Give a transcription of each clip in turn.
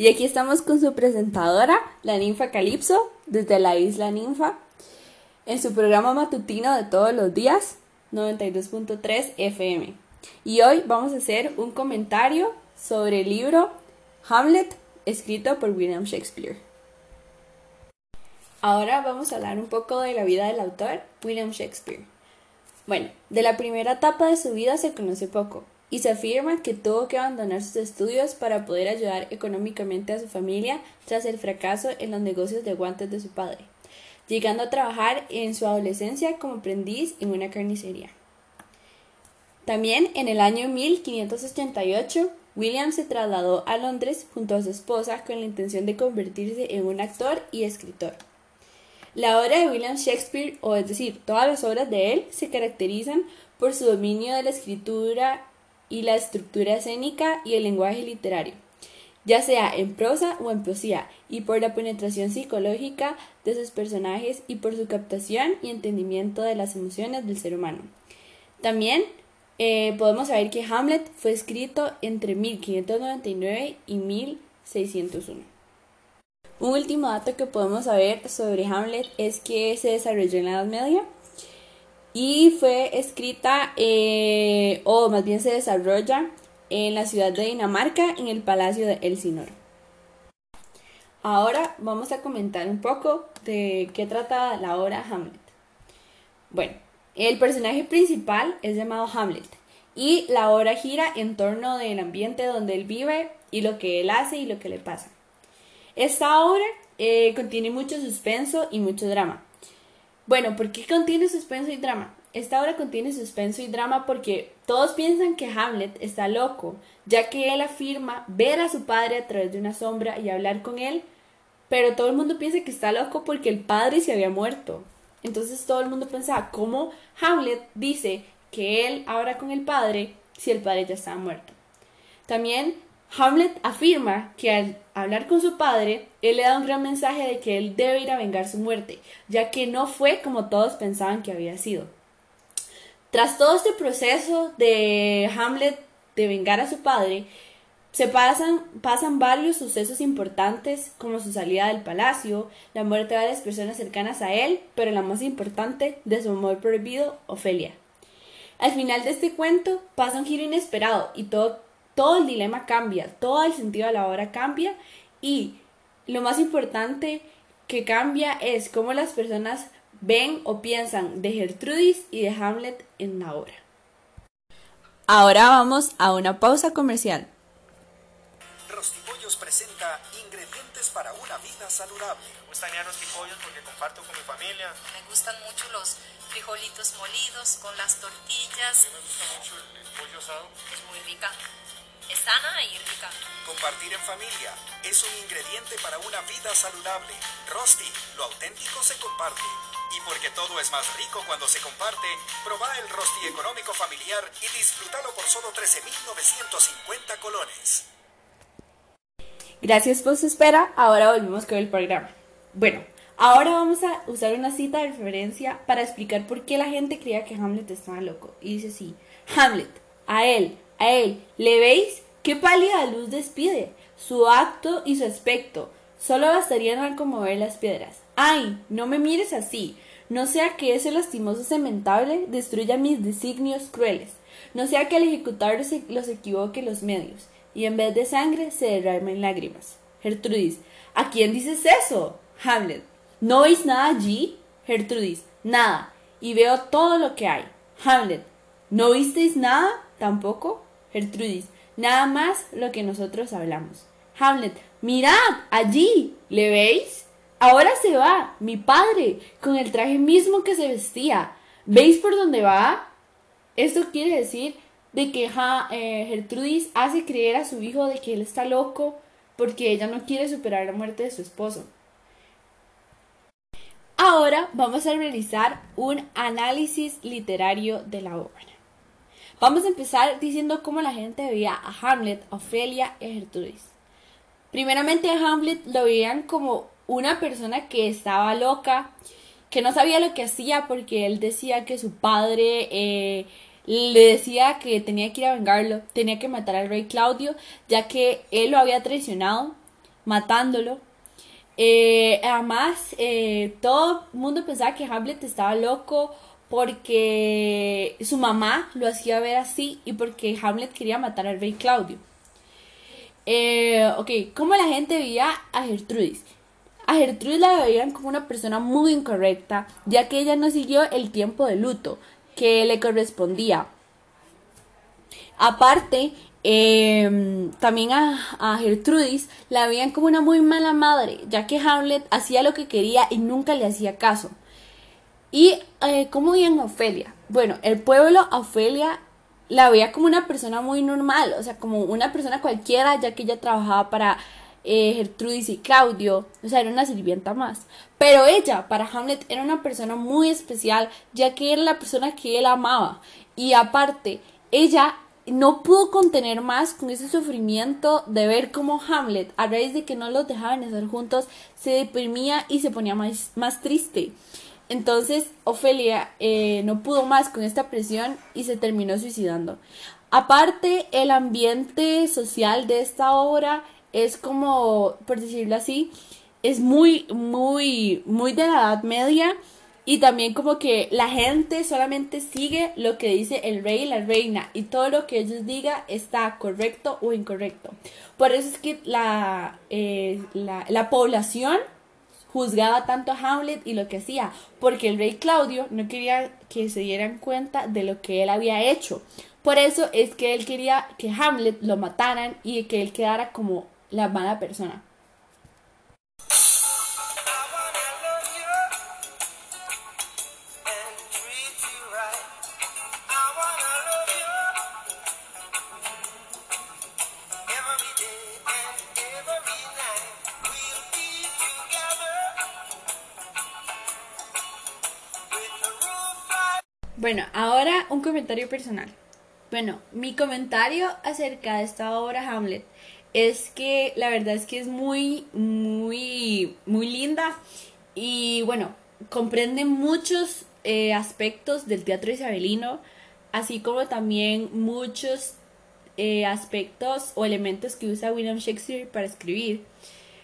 Y aquí estamos con su presentadora, la ninfa Calipso, desde la isla Ninfa, en su programa matutino de todos los días, 92.3 FM. Y hoy vamos a hacer un comentario sobre el libro Hamlet, escrito por William Shakespeare. Ahora vamos a hablar un poco de la vida del autor, William Shakespeare. Bueno, de la primera etapa de su vida se conoce poco, y se afirma que tuvo que abandonar sus estudios para poder ayudar económicamente a su familia tras el fracaso en los negocios de guantes de su padre, llegando a trabajar en su adolescencia como aprendiz en una carnicería. También en el año 1588, William se trasladó a Londres junto a su esposa con la intención de convertirse en un actor y escritor. La obra de William Shakespeare, o es decir, todas las obras de él, se caracterizan por su dominio de la escritura y la estructura escénica y el lenguaje literario, ya sea en prosa o en poesía, y por la penetración psicológica de sus personajes y por su captación y entendimiento de las emociones del ser humano. También eh, podemos saber que Hamlet fue escrito entre 1599 y 1601. Un último dato que podemos saber sobre Hamlet es que se desarrolló en la Edad Media y fue escrita, eh, o más bien se desarrolla en la ciudad de Dinamarca, en el Palacio de Elsinor. Ahora vamos a comentar un poco de qué trata la obra Hamlet. Bueno, el personaje principal es llamado Hamlet y la obra gira en torno del ambiente donde él vive y lo que él hace y lo que le pasa. Esta obra eh, contiene mucho suspenso y mucho drama. Bueno, ¿por qué contiene suspenso y drama? Esta obra contiene suspenso y drama porque todos piensan que Hamlet está loco, ya que él afirma ver a su padre a través de una sombra y hablar con él, pero todo el mundo piensa que está loco porque el padre se había muerto. Entonces todo el mundo pensaba, ¿cómo Hamlet dice que él habla con el padre si el padre ya estaba muerto? También Hamlet afirma que al hablar con su padre, él le da un gran mensaje de que él debe ir a vengar su muerte, ya que no fue como todos pensaban que había sido. Tras todo este proceso de Hamlet de vengar a su padre, se pasan, pasan varios sucesos importantes como su salida del palacio, la muerte de varias personas cercanas a él, pero la más importante, de su amor prohibido, Ofelia. Al final de este cuento pasa un giro inesperado y todo todo el dilema cambia, todo el sentido de la obra cambia y lo más importante que cambia es cómo las personas ven o piensan de Gertrudis y de Hamlet en la obra. Ahora vamos a una pausa comercial. Rostipollos presenta ingredientes para una vida saludable. Me gustan los rostipollos porque comparto con mi familia. Me gustan mucho los frijolitos molidos con las tortillas. A mí me gusta mucho el pollo asado. Es muy rica es sana y rica. Compartir en familia es un ingrediente para una vida saludable. Rosti, lo auténtico se comparte. Y porque todo es más rico cuando se comparte, probá el Rosti económico familiar y disfrútalo por solo 13.950 colones. Gracias por su espera. Ahora volvemos con el programa. Bueno, ahora vamos a usar una cita de referencia para explicar por qué la gente creía que Hamlet estaba loco. Y dice así, Hamlet, a él, a él, ¿le veis? ¿Qué pálida luz despide? Su acto y su aspecto. Solo bastarían conmover las piedras. ¡Ay! No me mires así. No sea que ese lastimoso cementable destruya mis designios crueles. No sea que al ejecutar los equivoque los medios, y en vez de sangre se derramen lágrimas. Gertrudis, ¿a quién dices eso? Hamlet, ¿no veis nada allí? Gertrudis, nada, y veo todo lo que hay. Hamlet, ¿no visteis nada? ¿Tampoco? Gertrudis, nada más lo que nosotros hablamos. Hamlet, mirad, allí, ¿le veis? Ahora se va, mi padre, con el traje mismo que se vestía. ¿Veis por dónde va? Esto quiere decir de que eh, Gertrudis hace creer a su hijo de que él está loco porque ella no quiere superar la muerte de su esposo. Ahora vamos a realizar un análisis literario de la obra. Vamos a empezar diciendo cómo la gente veía a Hamlet, Ofelia y Gertrudis. Primeramente a Hamlet lo veían como una persona que estaba loca, que no sabía lo que hacía porque él decía que su padre eh, le decía que tenía que ir a vengarlo, tenía que matar al rey Claudio, ya que él lo había traicionado matándolo. Eh, además, eh, todo el mundo pensaba que Hamlet estaba loco porque su mamá lo hacía ver así y porque Hamlet quería matar al rey Claudio. Eh, ok, ¿cómo la gente veía a Gertrudis? A Gertrudis la veían como una persona muy incorrecta, ya que ella no siguió el tiempo de luto que le correspondía. Aparte, em, también a, Gertrudis la veían como una muy mala madre, ya que Hamlet hacía lo que quería y nunca le hacía caso. ¿Y eh, cómo veían a Ofelia? Bueno, el pueblo a Ofelia la veía como una persona muy normal, o sea, como una persona cualquiera, ya que ella trabajaba para eh, Gertrudis y Claudio, o sea, era una sirvienta más. Pero ella, para Hamlet, era una persona muy especial, ya que era la persona que él amaba. Y aparte, ella no pudo contener más con ese sufrimiento de ver cómo Hamlet, a raíz de que no los dejaban estar juntos, se deprimía y se ponía más, más triste. Entonces, Ofelia eh, no pudo más con esta presión y se terminó suicidando. Aparte, el ambiente social de esta obra es como, por decirlo así, es muy, muy, muy de la Edad Media y también como que la gente solamente sigue lo que dice el rey y la reina y todo lo que ellos digan está correcto o incorrecto. Por eso es que la, eh, la, la población juzgaba tanto a Hamlet y lo que hacía, porque el rey Claudio no quería que se dieran cuenta de lo que él había hecho. Por eso es que él quería que Hamlet lo mataran y que él quedara como la mala persona. Bueno, ahora un comentario personal. Bueno, mi comentario acerca de esta obra Hamlet es que la verdad es que es muy, muy, muy linda y bueno, comprende muchos eh, aspectos del teatro isabelino, así como también muchos eh, aspectos o elementos que usa William Shakespeare para escribir.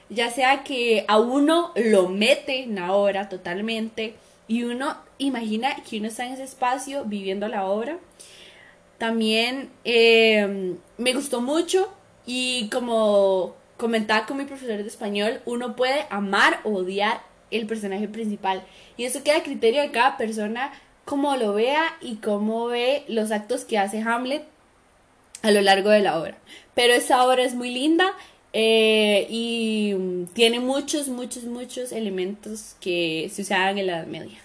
Ya sea que a uno lo mete en la obra totalmente y uno imagina que uno está en ese espacio viviendo la obra. También eh, me gustó mucho y como comentaba con mi profesor de español, uno puede amar o odiar el personaje principal. Y eso queda a criterio de cada persona, cómo lo vea y cómo ve los actos que hace Hamlet a lo largo de la obra. Pero esa obra es muy linda eh, y tiene muchos, muchos, muchos elementos que se usaban en la Edad Media.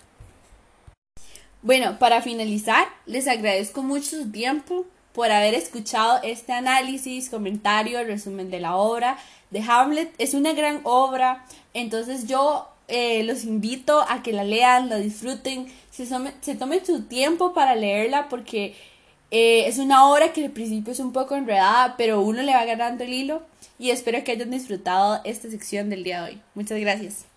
Bueno, para finalizar, les agradezco mucho su tiempo por haber escuchado este análisis, comentario, resumen de la obra de Hamlet. Es una gran obra, entonces yo eh, los invito a que la lean, la disfruten, se, se tomen su tiempo para leerla porque eh, es una obra que al principio es un poco enredada, pero uno le va ganando el hilo y espero que hayan disfrutado esta sección del día de hoy. Muchas gracias.